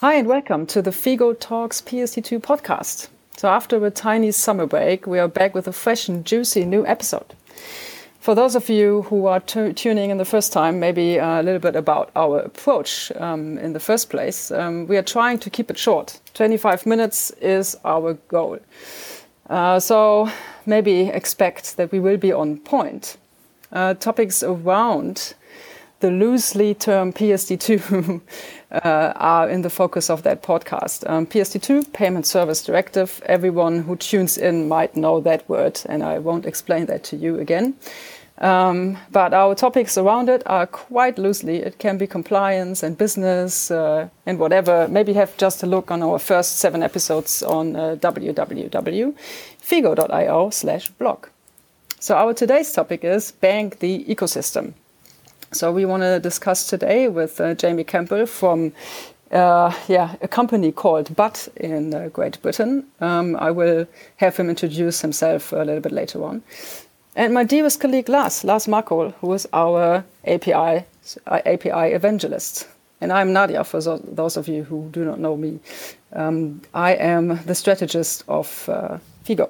Hi, and welcome to the FIGO Talks PSD2 podcast. So, after a tiny summer break, we are back with a fresh and juicy new episode. For those of you who are tuning in the first time, maybe a little bit about our approach um, in the first place. Um, we are trying to keep it short. 25 minutes is our goal. Uh, so, maybe expect that we will be on point. Uh, topics around the loosely termed PSD2 uh, are in the focus of that podcast. Um, PSD2, Payment Service Directive, everyone who tunes in might know that word, and I won't explain that to you again. Um, but our topics around it are quite loosely. It can be compliance and business uh, and whatever. Maybe have just a look on our first seven episodes on uh, www.figo.io slash blog. So our today's topic is Bank the Ecosystem. So we want to discuss today with uh, Jamie Campbell from uh, yeah, a company called Bud in uh, Great Britain. Um, I will have him introduce himself a little bit later on. And my dearest colleague Lars, Lars Markull, who is our API, uh, API evangelist. And I'm Nadja, for those of you who do not know me. Um, I am the strategist of uh, Figo.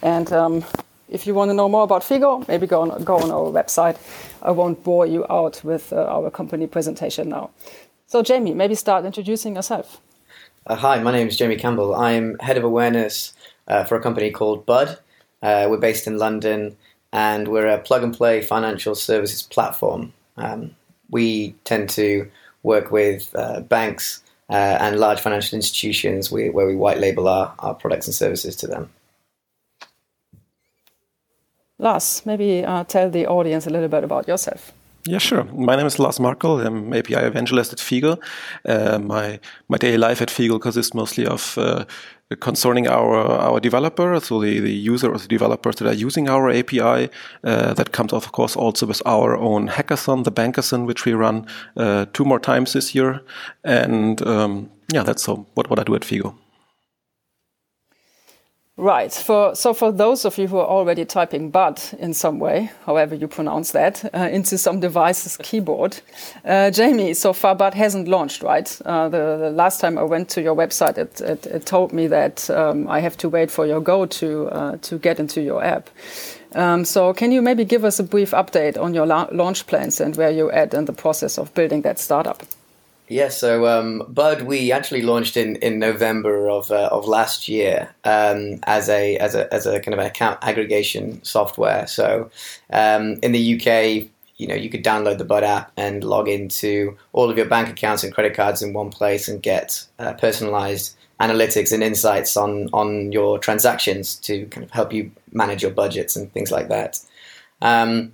And um, if you want to know more about Figo, maybe go on, go on our website. I won't bore you out with uh, our company presentation now. So, Jamie, maybe start introducing yourself. Uh, hi, my name is Jamie Campbell. I'm head of awareness uh, for a company called Bud. Uh, we're based in London and we're a plug and play financial services platform. Um, we tend to work with uh, banks uh, and large financial institutions where we white label our, our products and services to them. Lars, maybe uh, tell the audience a little bit about yourself. Yeah, sure. My name is Lars Markull. I'm API evangelist at Figo. Uh, my my daily life at Figo consists mostly of uh, concerning our our developers, so the, the user or the developers that are using our API. Uh, that comes, of course, also with our own hackathon, the Bankathon, which we run uh, two more times this year. And um, yeah, that's so what, what I do at Figo. Right. For, so for those of you who are already typing "bud" in some way, however you pronounce that, uh, into some device's keyboard, uh, Jamie, so far "bud" hasn't launched, right? Uh, the, the, last time I went to your website, it, it, it told me that um, I have to wait for your go to uh, to get into your app. Um, so can you maybe give us a brief update on your la launch plans and where you're at in the process of building that startup? Yeah, so um, Bud we actually launched in, in November of uh, of last year um, as a as a as a kind of an account aggregation software. So um, in the UK, you know, you could download the Bud app and log into all of your bank accounts and credit cards in one place and get uh, personalized analytics and insights on on your transactions to kind of help you manage your budgets and things like that. Um,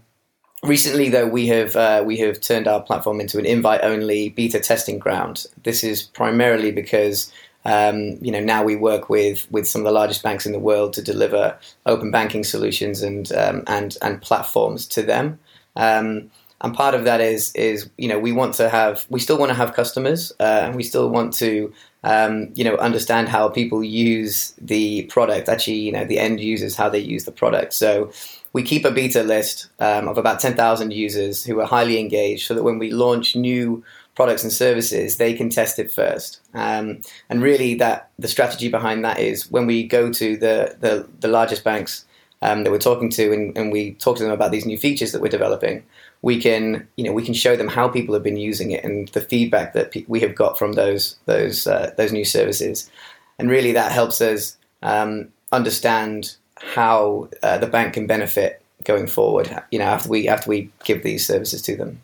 Recently, though, we have uh, we have turned our platform into an invite-only beta testing ground. This is primarily because um, you know now we work with with some of the largest banks in the world to deliver open banking solutions and um, and and platforms to them. Um, and part of that is is you know we want to have we still want to have customers uh, and we still want to um, you know understand how people use the product actually you know the end users how they use the product so we keep a beta list um, of about 10,000 users who are highly engaged so that when we launch new products and services, they can test it first. Um, and really, that the strategy behind that is when we go to the, the, the largest banks um, that we're talking to and, and, we talk to them about these new features that we're developing, we can you know we can show them how people have been using it and the feedback that pe- we have got from those those uh, those new services, and really that helps us um, understand how uh, the bank can benefit going forward. You know, after we after we give these services to them.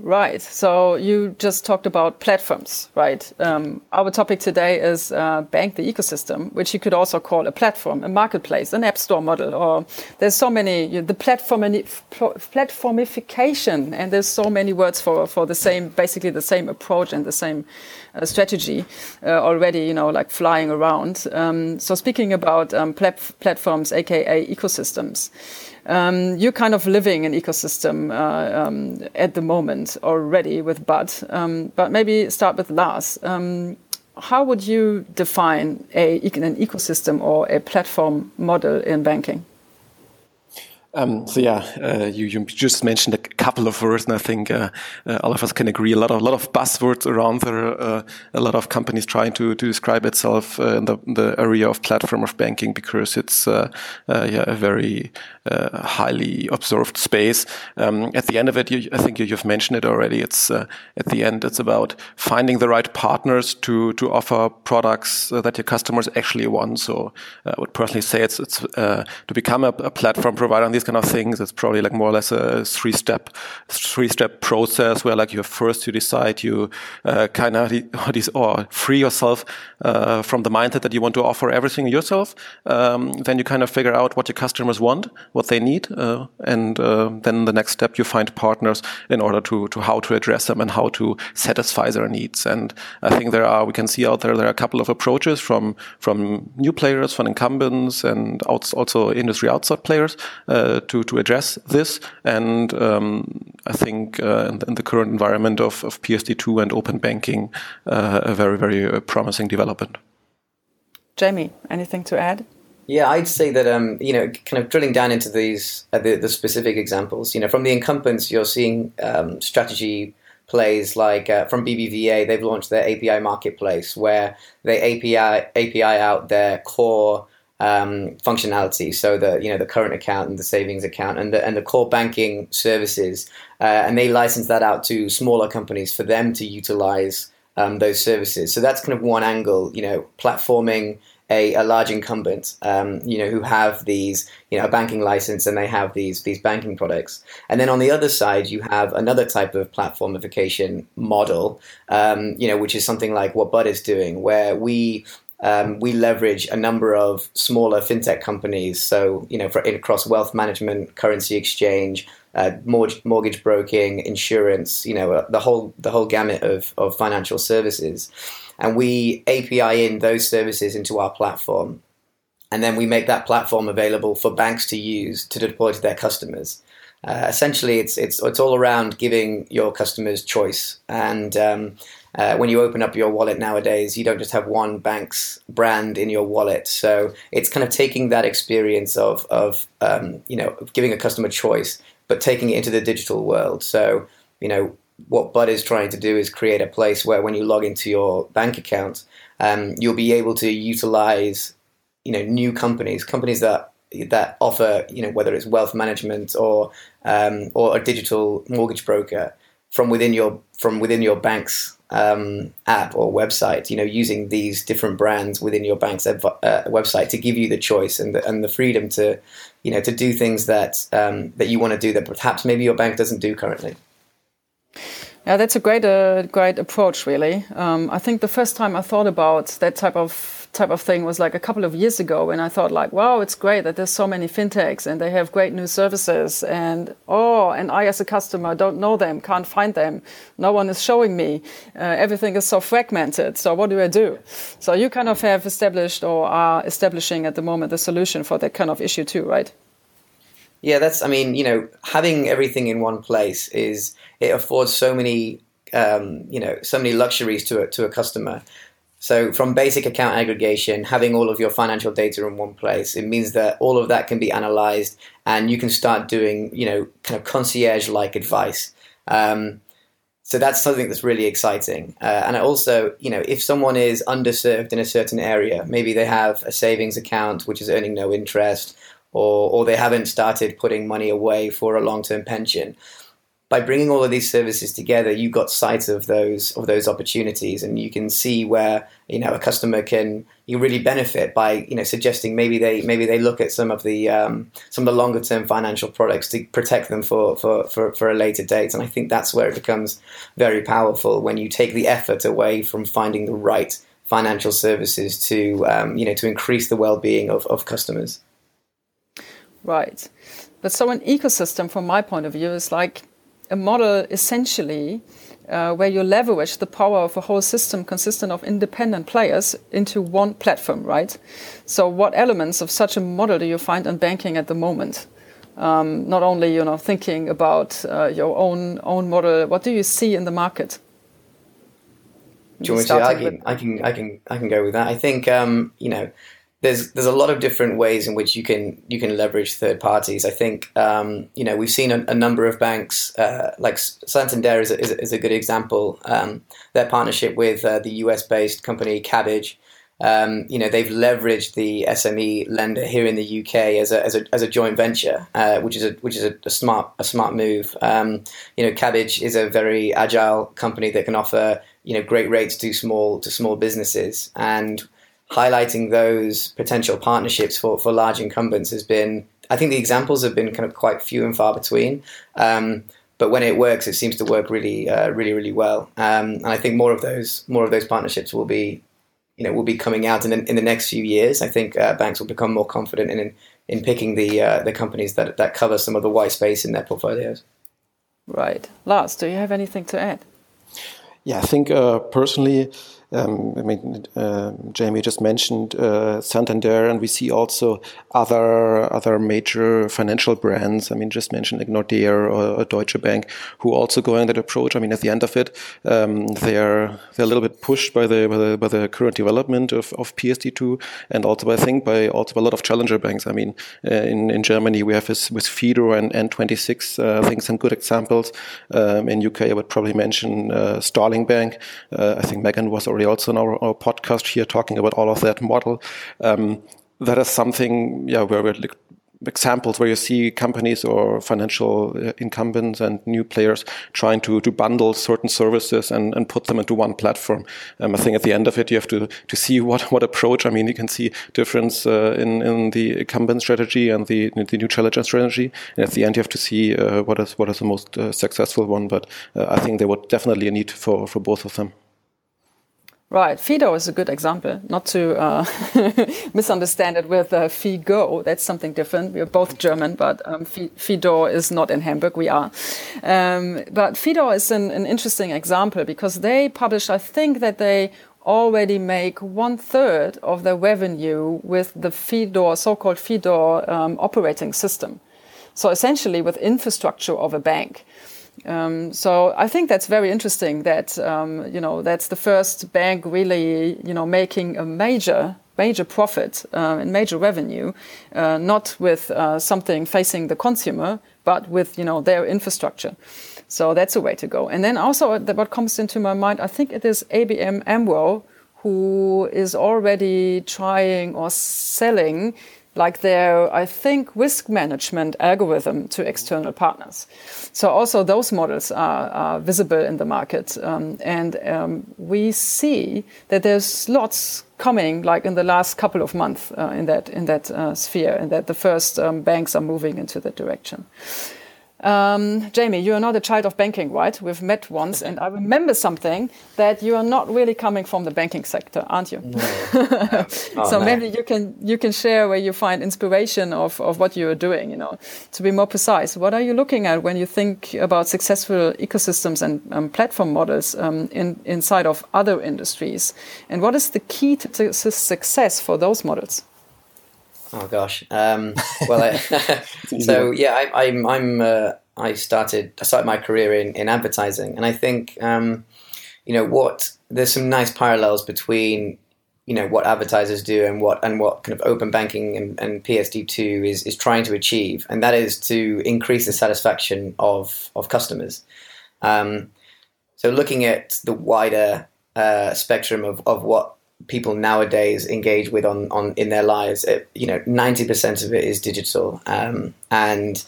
Right. So you just talked about platforms, right? Um, our topic today is uh, bank the ecosystem, which you could also call a platform, a marketplace, an app store model, or there's so many you know, the platform platformification, and there's so many words for for the same, basically the same approach and the same uh, strategy uh, already, you know, like flying around. Um, so speaking about um, plat platforms, aka ecosystems. Um, you're kind of living an ecosystem uh, um, at the moment already with Bud, um, but maybe start with Lars. Um, how would you define a, an ecosystem or a platform model in banking? Um, so yeah, uh, you, you just mentioned a couple of words, and I think uh, uh, all of us can agree. A lot of a lot of buzzwords around there. Uh, a lot of companies trying to, to describe itself uh, in the, the area of platform of banking because it's uh, yeah a very highly observed space. Um, at the end of it, you, I think you, have mentioned it already. It's at the end, it's about finding the right partners to to offer products that your customers actually want. So I would personally say it's it's to become a, a platform provider on these kind of things. It's probably like more or less a three step three step process where like you first you decide you uh, kind of or free yourself uh, from the mindset that you want to offer everything yourself. Um, then you kind of figure out what your customers want, what they need, uh, and uh, then the next step you find partners in order to to how to address them and how to satisfy their needs. And I think there are we can see out there there are a couple of approaches from from new players, from incumbents, and also industry outside players uh, to to address this. And um, I think uh, in, in, the current environment of, of PSD2 and open banking, uh, a very very uh, promising development. Jamie, anything to add? Yeah, I'd say that um, you know, kind of drilling down into these uh, the, the, specific examples. You know, from the incumbents, you're seeing um, strategy plays like uh, from BBVA. They've launched their API marketplace where they API API out their core um, functionality. So the you know the current account and the savings account and the and the core banking services, uh, and they license that out to smaller companies for them to utilize um, those services. So that's kind of one angle. You know, platforming a, a large incumbent, um, you know, who have these, you know, a banking license and they have these these banking products. And then on the other side, you have another type of platformification model, um, you know, which is something like what Bud is doing, where we um, we leverage a number of smaller fintech companies. So, you know, for across wealth management, currency exchange, uh, mortgage, mortgage broking, insurance, you know, uh, the whole the whole gamut of, of financial services, and we API in those services into our platform, and then we make that platform available for banks to use to deploy to their customers. Uh, essentially, it's it's it's all around giving your customers choice and um, uh, when you open up your wallet nowadays, you don't just have one bank's brand in your wallet. So it's kind of taking that experience of, of um, you know, giving a customer choice, but taking it into the digital world. So, you know, what Bud is trying to do is create a place where when you log into your bank account, um, you'll be able to utilize, you know, new companies, companies that that offer, you know, whether it's wealth management or um, or a digital mortgage broker from within your from within your bank's um, app or website, you know, using these different brands within your bank's uh, website to give you the choice and the, and the freedom to, you know, to do things that um, that you want to do that perhaps maybe your bank doesn't do currently. Yeah, that's a great, uh, great approach, really. Um, I think the first time I thought about that type of type of thing was like a couple of years ago and I thought like, wow, it's great that there's so many fintechs and they have great new services and oh, and I as a customer don't know them, can't find them, no one is showing me, uh, everything is so fragmented. So what do I do? So you kind of have established or are establishing at the moment the solution for that kind of issue too, right? Yeah, that's. I mean, you know, having everything in one place is it affords so many, um, you know, so many luxuries to a to a customer. So from basic account aggregation, having all of your financial data in one place, it means that all of that can be analyzed and you can start doing, you know, kind of concierge-like advice. Um, so that's something that's really exciting. Uh, and also, you know, if someone is underserved in a certain area, maybe they have a savings account which is earning no interest, or or they haven't started putting money away for a long-term pension by bringing all of these services together, you got sight of those of those opportunities, and you can see where you know a customer can you really benefit by you know suggesting maybe they maybe they look at some of the um, some of the longer term financial products to protect them for, for for for a later date. And I think that's where it becomes very powerful when you take the effort away from finding the right financial services to um, you know to increase the well being of, of customers. Right. But so an ecosystem, from my point of view, is like a model essentially uh, where you leverage the power of a whole system consisting of independent players into one platform, right? So, what elements of such a model do you find in banking at the moment? Um, not only you know thinking about uh, your own own model, what do you see in the market? Do you want me to? I can, I can, I can, I can go with that. I think um, you know there's there's a lot of different ways in which you can you can leverage third parties. I think um, you know we've seen a, a number of banks uh, like Santander is a, is a, is a good example. Um, their partnership with uh, the US based company Kabbage. Um, you know they've leveraged the SME lender here in the UK as a as a, as a joint venture, uh, which is a which is a, smart a smart move. Um, you know, Kabbage is a very agile company that can offer you know great rates to small to small businesses and highlighting those potential partnerships for, for large incumbents has been, I think the examples have been kind of quite few and far between. Um, but when it works, it seems to work really, uh, really, really well. Um, and I think more of those, more of those partnerships will be, you know, will be coming out in the, in the next few years. I think uh, banks will become more confident in in picking the uh, the companies that that cover some of the white space in their portfolios. Right, Lars, do you have anything to add? Yeah, I think uh, personally um, I mean, uh, Jamie just mentioned uh, Santander, and we see also other other major financial brands. I mean, just mentioned like Nordea or, or Deutsche Bank, who also going that approach. I mean, at the end of it, um, they're they're a little bit pushed by the by the, by the current development of, of PSD2, and also I think by also a lot of challenger banks. I mean, uh, in in Germany we have this with Fidor and N26. Uh, I think some good examples. Um, in UK, I would probably mention uh, Starling Bank. Uh, I think Megan was already already also in our, our podcast here talking about all of that model. Um, that is something, yeah, where we're like, examples where you see companies or financial uh, incumbents and new players trying to, to bundle certain services and, and put them into one platform. Um, I think at the end of it, you have to, to see what, what approach. I mean, you can see difference uh, in, in the incumbent strategy and the, the new challenger strategy. And at the end, you have to see uh, what is what is the most uh, successful one. But uh, I think there would definitely a need for, for both of them. Right, Fidor is a good example. Not to uh, misunderstand it with uh, Figo. That's something different. We are both German, but um, Fidor is not in Hamburg. We are. Um, but Fidor is an, an, interesting example because they published. I think that they already make one third of their revenue with the Fidor, so-called Fidor um, operating system. So essentially, with infrastructure of a bank. Um, so I think that's very interesting. That um, you know that's the first bank really you know making a major major profit uh, and major revenue, uh, not with uh, something facing the consumer, but with you know their infrastructure. So that's a way to go. And then also what comes into my mind, I think it is ABN AMRO who is already trying or selling like their, I think, risk management algorithm to external partners. So also those models are, are visible in the market. Um, and um, we see that there's lots coming like in the last couple of months uh, in that, in that uh, sphere and that the first um, banks are moving into that direction. Um, Jamie, you are not a child of banking, right? We've met once, and I remember something that you are not really coming from the banking sector, aren't you? No. oh, so no. maybe you can you can share where you find inspiration of, of what you are doing. You know, to be more precise, what are you looking at when you think about successful ecosystems and um, platform models um, in, inside of other industries, and what is the key to success for those models? Oh gosh. Um, well, I, so yeah, I, I'm, I'm uh, I started I started my career in, in advertising, and I think um, you know what there's some nice parallels between you know what advertisers do and what and what kind of open banking and, and PSD2 is is trying to achieve, and that is to increase the satisfaction of of customers. Um, so looking at the wider uh, spectrum of, of what people nowadays engage with on, on in their lives, it, you know, 90% of it is digital. Um, and,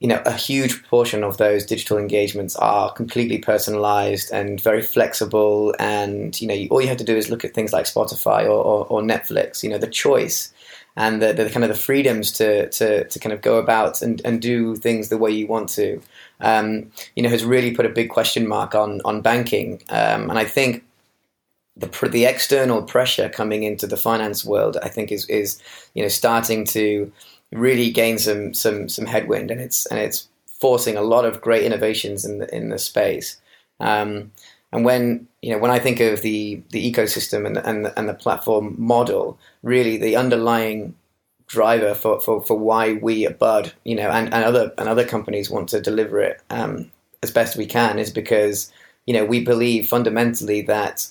you know, a huge proportion of those digital engagements are completely personalized and very flexible. And, you know, all you have to do is look at things like Spotify or, or, or Netflix, you know, the choice and the, the, kind of the freedoms to, to, to kind of go about and, and do things the way you want to, um, you know, has really put a big question mark on, on banking. Um, and I think the the external pressure coming into the finance world, I think, is is you know starting to really gain some some some headwind, and it's and it's forcing a lot of great innovations in the in the space. Um, and when you know when I think of the the ecosystem and and and the platform model, really the underlying driver for, for, for why we at Bud, you know, and, and other and other companies want to deliver it um, as best we can is because you know we believe fundamentally that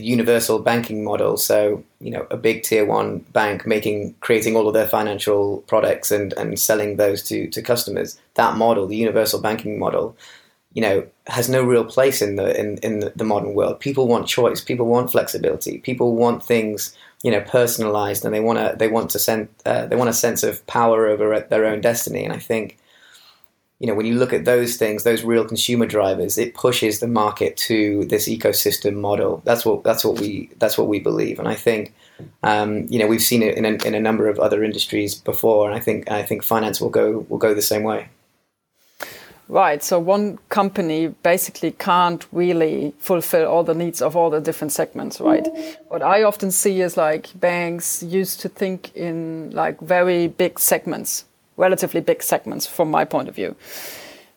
the universal banking model. So, you know, a big tier one bank making creating all of their financial products and, and selling those to, to customers. That model, the universal banking model, you know, has no real place in the in, in the, modern world. People want choice, people want flexibility, people want things, you know, personalized and they wanna they want to send uh, they want a sense of power over their own destiny. And I think you know, when you look at those things, those real consumer drivers, it pushes the market to this ecosystem model. That's what that's what we that's what we believe, and I think, um, you know, we've seen it in a, in a number of other industries before, and I think I think finance will go will go the same way. Right. So one company basically can't really fulfill all the needs of all the different segments, right? What I often see is like banks used to think in like very big segments relatively big segments from my point of view.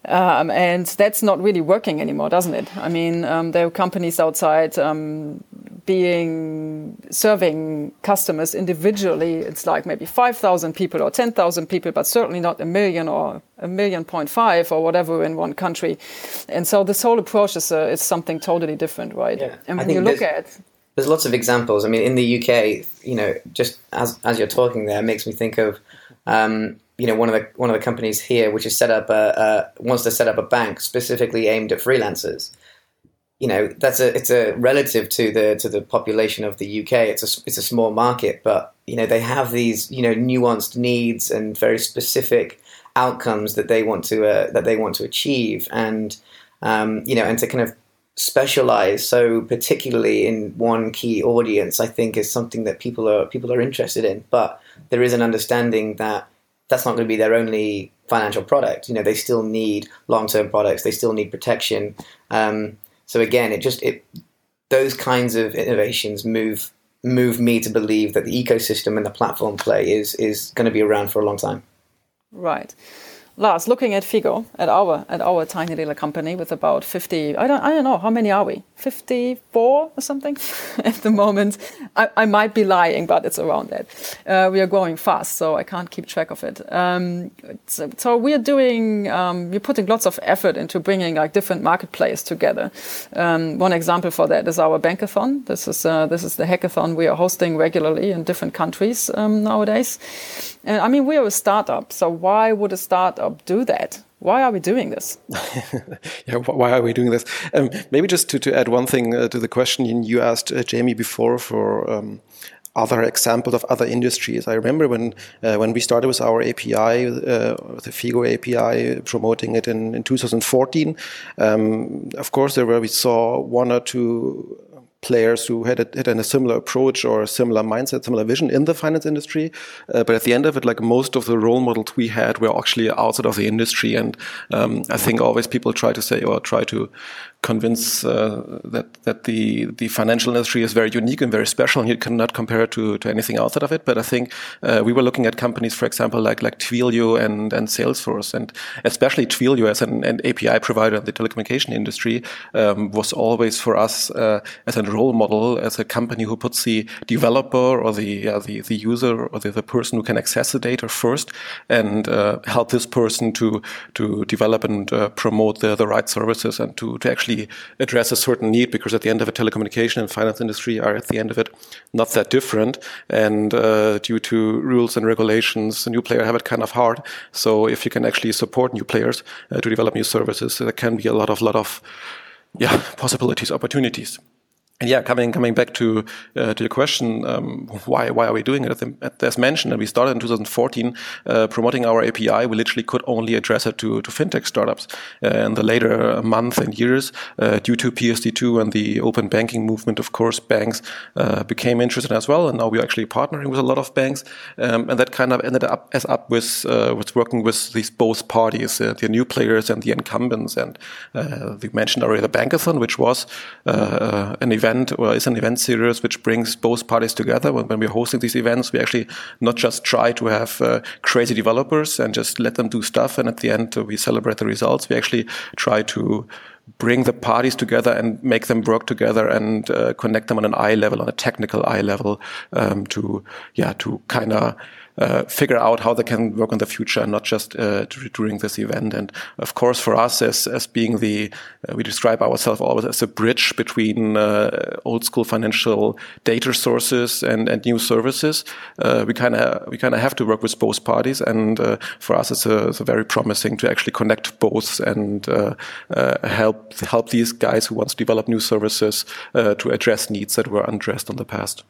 Um, and that's not really working anymore, doesn't it? I mean, um, there are companies outside um, being serving customers individually. It's like maybe 5,000 people or 10,000 people, but certainly not a million or a million point five or whatever in one country. And so this whole approach is, uh, is something totally different, right? Yeah. And when you look at there's lots of examples. I mean, in the UK, you know, just as as you're talking there, makes me think of um, you know one of the one of the companies here which has set up a, a wants to set up a bank specifically aimed at freelancers. You know that's a it's a relative to the to the population of the UK it's a it's a small market but you know they have these you know nuanced needs and very specific outcomes that they want to uh, that they want to achieve. And um, you know and to kind of specialize so particularly in one key audience I think is something that people are people are interested in. But there is an understanding that that's not going to be their only financial product. You know, they still need long-term products. They still need protection. Um, so again, it just it those kinds of innovations move move me to believe that the ecosystem and the platform play is is going to be around for a long time. Right. Lars, looking at Figo, at our at our tiny little company with about fifty, I don't I don't know how many are we? Fifty four or something at the moment. I, I might be lying, but it's around that. Uh, we are growing fast, so I can't keep track of it. Um, so, so, we are doing um, we're putting lots of effort into bringing like different marketplaces together. Um, one example for that is our Bankathon. This is uh, this is the hackathon we are hosting regularly in different countries um, nowadays. And I mean, we are a startup, so why would a startup do that? Why are we doing this? yeah, why are we doing this? Um, maybe just to, to add one thing uh, to the question you asked uh, Jamie before for um, other examples of other industries. I remember when uh, when we started with our API, uh, the Figo API, promoting it in, in 2014. Um, of course, there were we saw one or two players who had a, had a similar approach or a similar mindset, similar vision in the finance industry. Uh, but at the end of it, like most of the role models we had were actually outside of the industry. And um, I think always people try to say or try to convince uh, that that the the financial industry is very unique and very special, and you cannot compare it to, to anything outside of it. But I think uh, we were looking at companies, for example, like like Twilio and and Salesforce, and especially Twilio as an, an API provider in the telecommunication industry um, was always for us uh, as a role model as a company who puts the developer or the uh, the, the user or the, the person who can access the data first and uh, help this person to to develop and uh, promote the, the right services and to, to actually address a certain need because at the end of it telecommunication and finance industry are at the end of it not that different and uh, due to rules and regulations new players have it kind of hard. So if you can actually support new players uh, to develop new services there can be a lot of lot of yeah possibilities opportunities and yeah, coming coming back to uh, to your question, um, why why are we doing it? As mentioned, we started in 2014 uh, promoting our API. We literally could only address it to, to fintech startups. Uh, in the later months and years, uh, due to PSD2 and the open banking movement, of course, banks uh, became interested as well. And now we're actually partnering with a lot of banks, um, and that kind of ended up as up with uh, with working with these both parties, the new players and the incumbents. And we mentioned already the Bankathon, which was an event event or is an event series which brings both parties together. When, when we're hosting these events, we actually not just try to have uh, crazy developers and just let them do stuff, and at the end uh, we celebrate the results. We actually try to bring the parties together and make them work together and uh, connect them on an eye level, on a technical eye level, um, to yeah, to kind of uh, figure out how they can work in the future and not just uh, during this event. And of course, for us as as being the uh, we describe ourselves always as a bridge between uh, old school financial data sources and, and new services. Uh, we kind of we kind of have to work with both parties, and uh, for us, it's, a, it's a very promising to actually connect both and help help these guys who want to develop new services to address needs that were unaddressed in the past.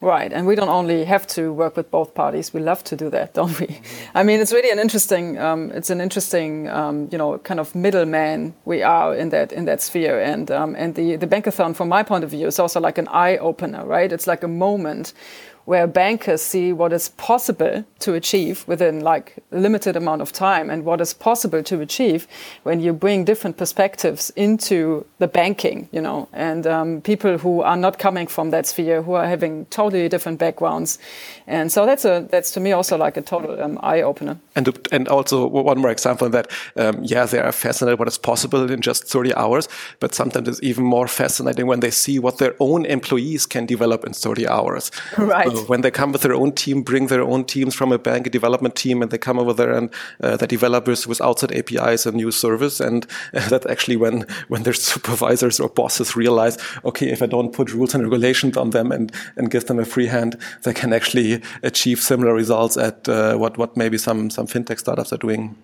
Right, and we don't only have to work with both parties; we love to do that, don't we? Mm-hmm. I mean, it's really an interesting, um, it's an interesting, um, you know, kind of middleman we are in that in that sphere, and um, and the the bankathon, from my point of view, is also like an eye opener, right? It's like a moment where bankers see what is possible to achieve within like a limited amount of time and what is possible to achieve when you bring different perspectives into the banking, you know, and um, people who are not coming from that sphere, who are having totally different backgrounds. And so that's a, that's to me also like a total um, eye opener. And, and also one more example that, um, yeah, they are fascinated what is possible in just 30 hours, but sometimes it's even more fascinating when they see what their own employees can develop in 30 hours. Right. So when they come with their own team, bring their own teams from a bank, a development team, and they come over there and uh, the developers with outside APIs a new service. And uh, that's actually when, when their supervisors or bosses realize, okay, if I don't put rules and regulations on them and, and give them a free hand, they can actually achieve similar results at uh, what, what maybe some, some fintech startups are doing.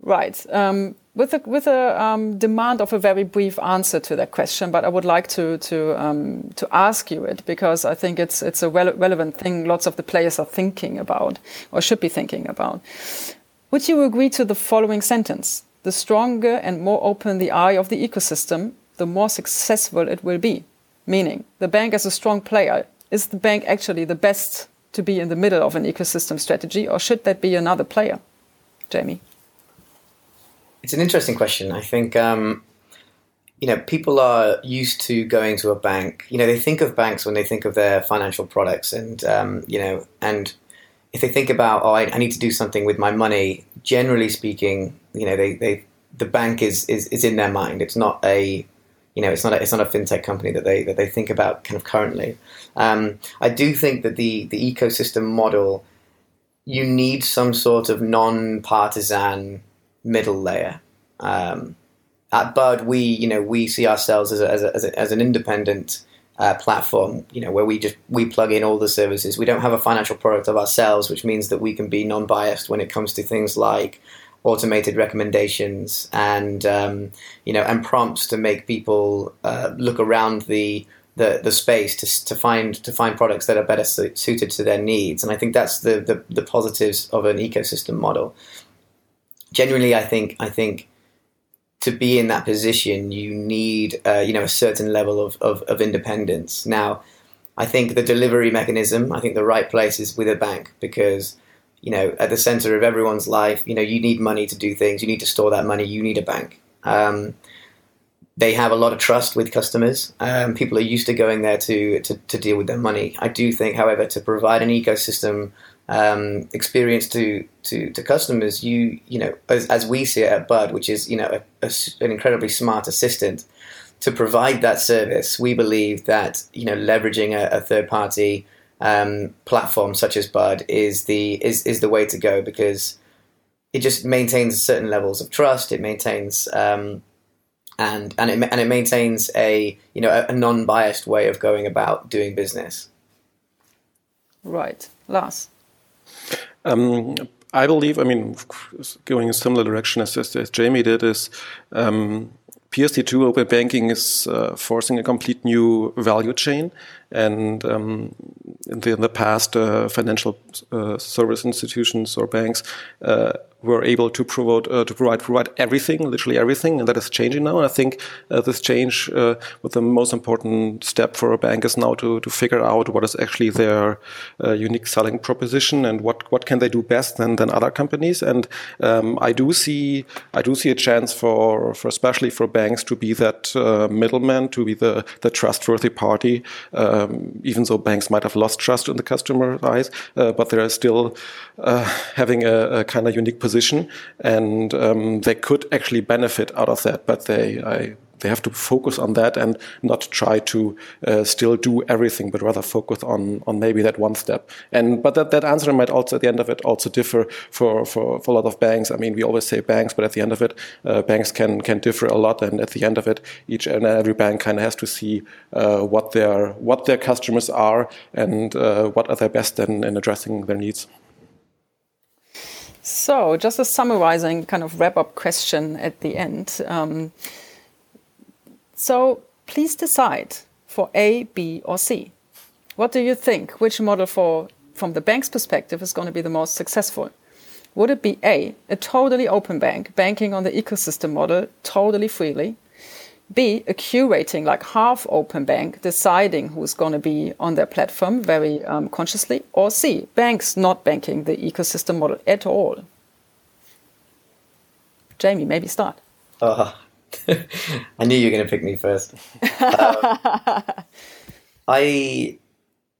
Right. Um, with a, with a um, demand of a very brief answer to that question, but I would like to to um, to ask you it because I think it's it's a relevant thing. Lots of the players are thinking about or should be thinking about. Would you agree to the following sentence? The stronger and more open the eye of the ecosystem, the more successful it will be. Meaning, the bank as a strong player is the bank actually the best to be in the middle of an ecosystem strategy, or should that be another player? Jamie. It's an interesting question. I think um, you know people are used to going to a bank. You know, they think of banks when they think of their financial products, and um, you know, and if they think about, oh, I, I, need to do something with my money. Generally speaking, you know, they, they the bank is, is is in their mind. It's not a you know, it's not a, it's not a fintech company that they that they think about kind of currently. Um, I do think that the the ecosystem model you need some sort of non-partisan middle layer. Um, at Bud, we you know we see ourselves as a, as, a, as, a, as, an independent uh, platform, you know, where we just we plug in all the services. We don't have a financial product of ourselves, which means that we can be non-biased when it comes to things like automated recommendations and um, you know and prompts to make people uh, look around the the, the space to, to find to find products that are better su- suited to their needs. And I think that's the, the, the positives of an ecosystem model genuinely, I think I think to be in that position, you need uh, you know a certain level of, of, of independence. Now, I think the delivery mechanism, I think the right place is with a bank because you know at the center of everyone's life, you know you need money to do things. You need to store that money. You need a bank. Um, they have a lot of trust with customers. Um, people are used to going there to, to, to deal with their money. I do think, however, to provide an ecosystem um, experience to, to, to customers, you you know, as, as we see it at Bud, which is you know a, a, an incredibly smart assistant, to provide that service, we believe that you know leveraging a, a third party um, platform such as Bud is the is, is the way to go because it just maintains certain levels of trust. It maintains um, and and it and it maintains a you know a, non biased way of going about doing business. Right, Lars. Um, I believe, I mean, going in a similar direction as, as, as Jamie did, is um, PSD2 open banking is uh, forcing a complete new value chain. And um, in, the, in, the, past, uh, financial uh, service institutions or banks uh, were able to provide uh, to provide provide everything, literally everything, and that is changing now. And I think uh, this change, uh, with the most important step for a bank, is now to to figure out what is actually their uh, unique selling proposition and what what can they do best than than other companies. And um, I do see I do see a chance for for especially for banks to be that uh, middleman, to be the the trustworthy party, um, even though banks might have lost trust in the customer eyes, uh, but they are still having a, a kind of unique position position, and um, they could actually benefit out of that. But they, I, they have to focus on that and not try to uh, still do everything, but rather focus on on maybe that one step. And but that, that answer might also at the end of it also differ for, for, for a lot of banks. I mean, we always say banks, but at the end of it, uh, banks can can differ a lot. And at the end of it, each and every bank kind of has to see uh, what their what their customers are and uh, what are their best in, in addressing their needs. So, just a summarizing kind of wrap up question at the end. Um, so, please decide for A, B, or C. What do you think? Which model, for from the bank's perspective, is going to be the most successful? Would it be A, a totally open bank, banking on the ecosystem model totally freely? B, a curating, like half open bank, deciding who's going to be on their platform very um, consciously. Or C, banks not banking the ecosystem model at all. Jamie, maybe start. Oh, I knew you were going to pick me first. Um, I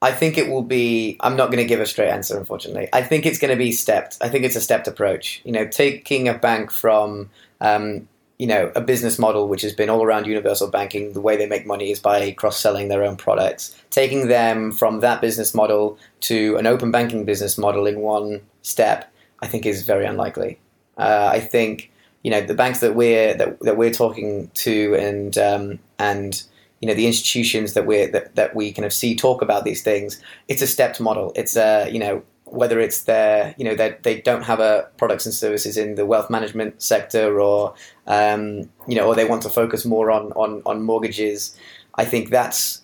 I think it will be. I'm not going to give a straight answer, unfortunately. I think it's going to be stepped. I think it's a stepped approach. You know, taking a bank from um, you know a business model which has been all around universal banking the way they make money is by cross selling their own products taking them from that business model to an open banking business model in one step i think is very unlikely uh, i think you know the banks that we're that, that we're talking to and um, and you know the institutions that we that, that we kind of see talk about these things it's a stepped model it's a you know whether it's their, you know, that they don't have a products and services in the wealth management sector, or um, you know, or they want to focus more on on, on mortgages. I think that's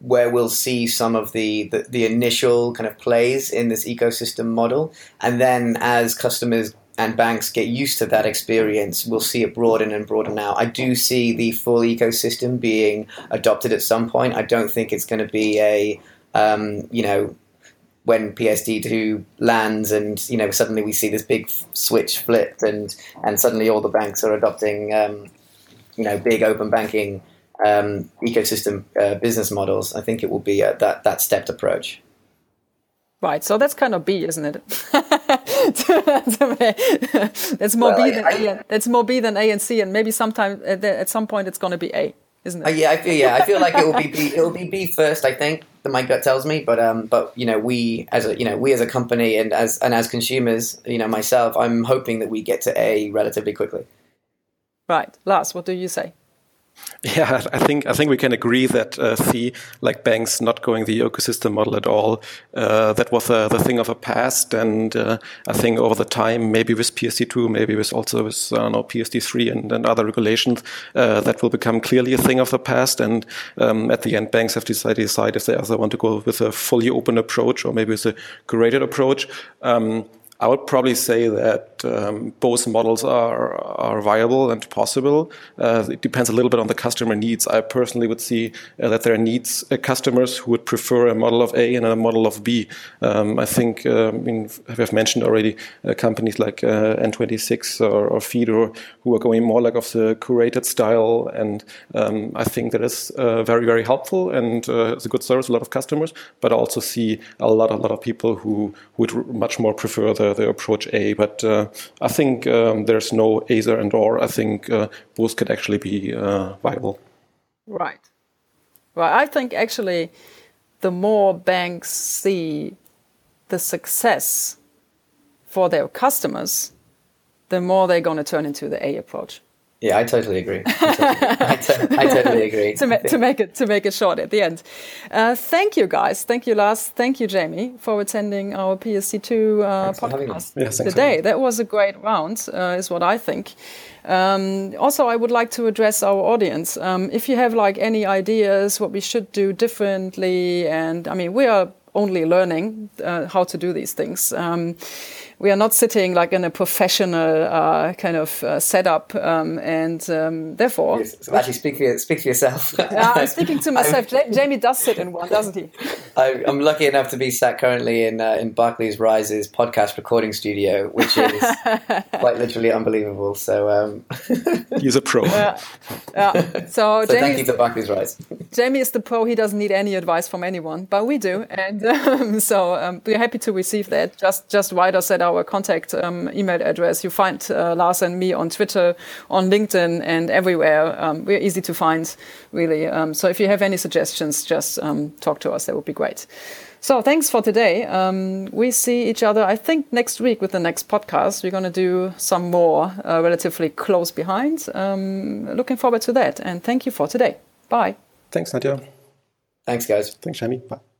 where we'll see some of the, the, the initial kind of plays in this ecosystem model, and then as customers and banks get used to that experience, we'll see it broaden and broaden out. I do see the full ecosystem being adopted at some point. I don't think it's going to be a um, you know when PSD2 lands and you know suddenly we see this big switch flipped and and suddenly all the banks are adopting um, you know big open banking um, ecosystem uh, business models. I think it will be uh, that that stepped approach. Right, so that's kind of B, isn't it? that's more well, B than I, A. And, that's more B than A and C, and maybe sometime at, at some point it's going to be A isn't it? Uh, yeah, I feel yeah, I feel like it will be B, it will be B first. I think that my gut tells me, but um, but you know, we as a you know we as a company and as and as consumers, you know, myself, I'm hoping that we get to A relatively quickly. Right, Lars, what do you say? Yeah, I think I think we can agree that uh, like banks not going the ecosystem model at all, uh, that was uh, the thing of a past. And uh, I think over the time, maybe with PSD2, maybe with also with uh, no, PSD3 and, and other regulations, uh, that will become clearly a thing of the past. And um, at the end, banks have to decide if they either want to go with a fully open approach or maybe with a curated approach. Um, I would probably say that um, both models are, are viable and possible. Uh, it depends a little bit on the customer needs. I personally would see uh, that there are needs uh, customers who would prefer a model of A and a model of B. Um, I think uh, I mean, have mentioned already uh, companies like uh, N26 or, or who are going more like of the curated style, and um, I think that is very very helpful and it's a good service. A lot of customers, but I also see a lot a lot of people who would much more prefer the the, approach A. But uh, I think um, there's no either and or. I think uh, both could actually be uh, viable. Right. Well, I think actually the more banks see the success for their customers, the more they're going to turn into the A approach. Yeah, I totally agree. I, totally, I, totally agree. to, ma- to, make it to make it short at the end. Uh, thank you, guys. Thank you, Lars. Thank you, Jamie, for attending our PSD two uh, podcast yeah, today. That was a great round, uh, is what I think. Um, also, I would like to address our audience. Um, if you have like any ideas what we should do differently, and I mean, we are only learning uh, how to do these things. Um, we are not sitting like in a professional uh, kind of uh, setup, um, and um, therefore. Yes, so actually, speak for, speak for yourself. yeah, I'm speaking to myself. Jamie does sit in one, doesn't he? I, am lucky enough to be sat currently in uh, in Barclays Rise's podcast recording studio, which is quite literally unbelievable. So um... he's a pro. Yeah. yeah. So, so thank you to Barclays Rise. Jamie is the pro. He doesn't need any advice from anyone, but we do, and um, so um, we're happy to receive that. Just just write us at our contact um, email address. You find uh, Lars and me on Twitter, on LinkedIn, and everywhere. Um, we're easy to find, really. Um, so if you have any suggestions, just um, talk to us. That would be great. So thanks for today. Um, we see each other, I think, next week with the next podcast. We're going to do some more uh, relatively close behind. Um, looking forward to that. And thank you for today. Bye. Thanks, Nadja. Thanks, guys. Thanks, Shami. Bye.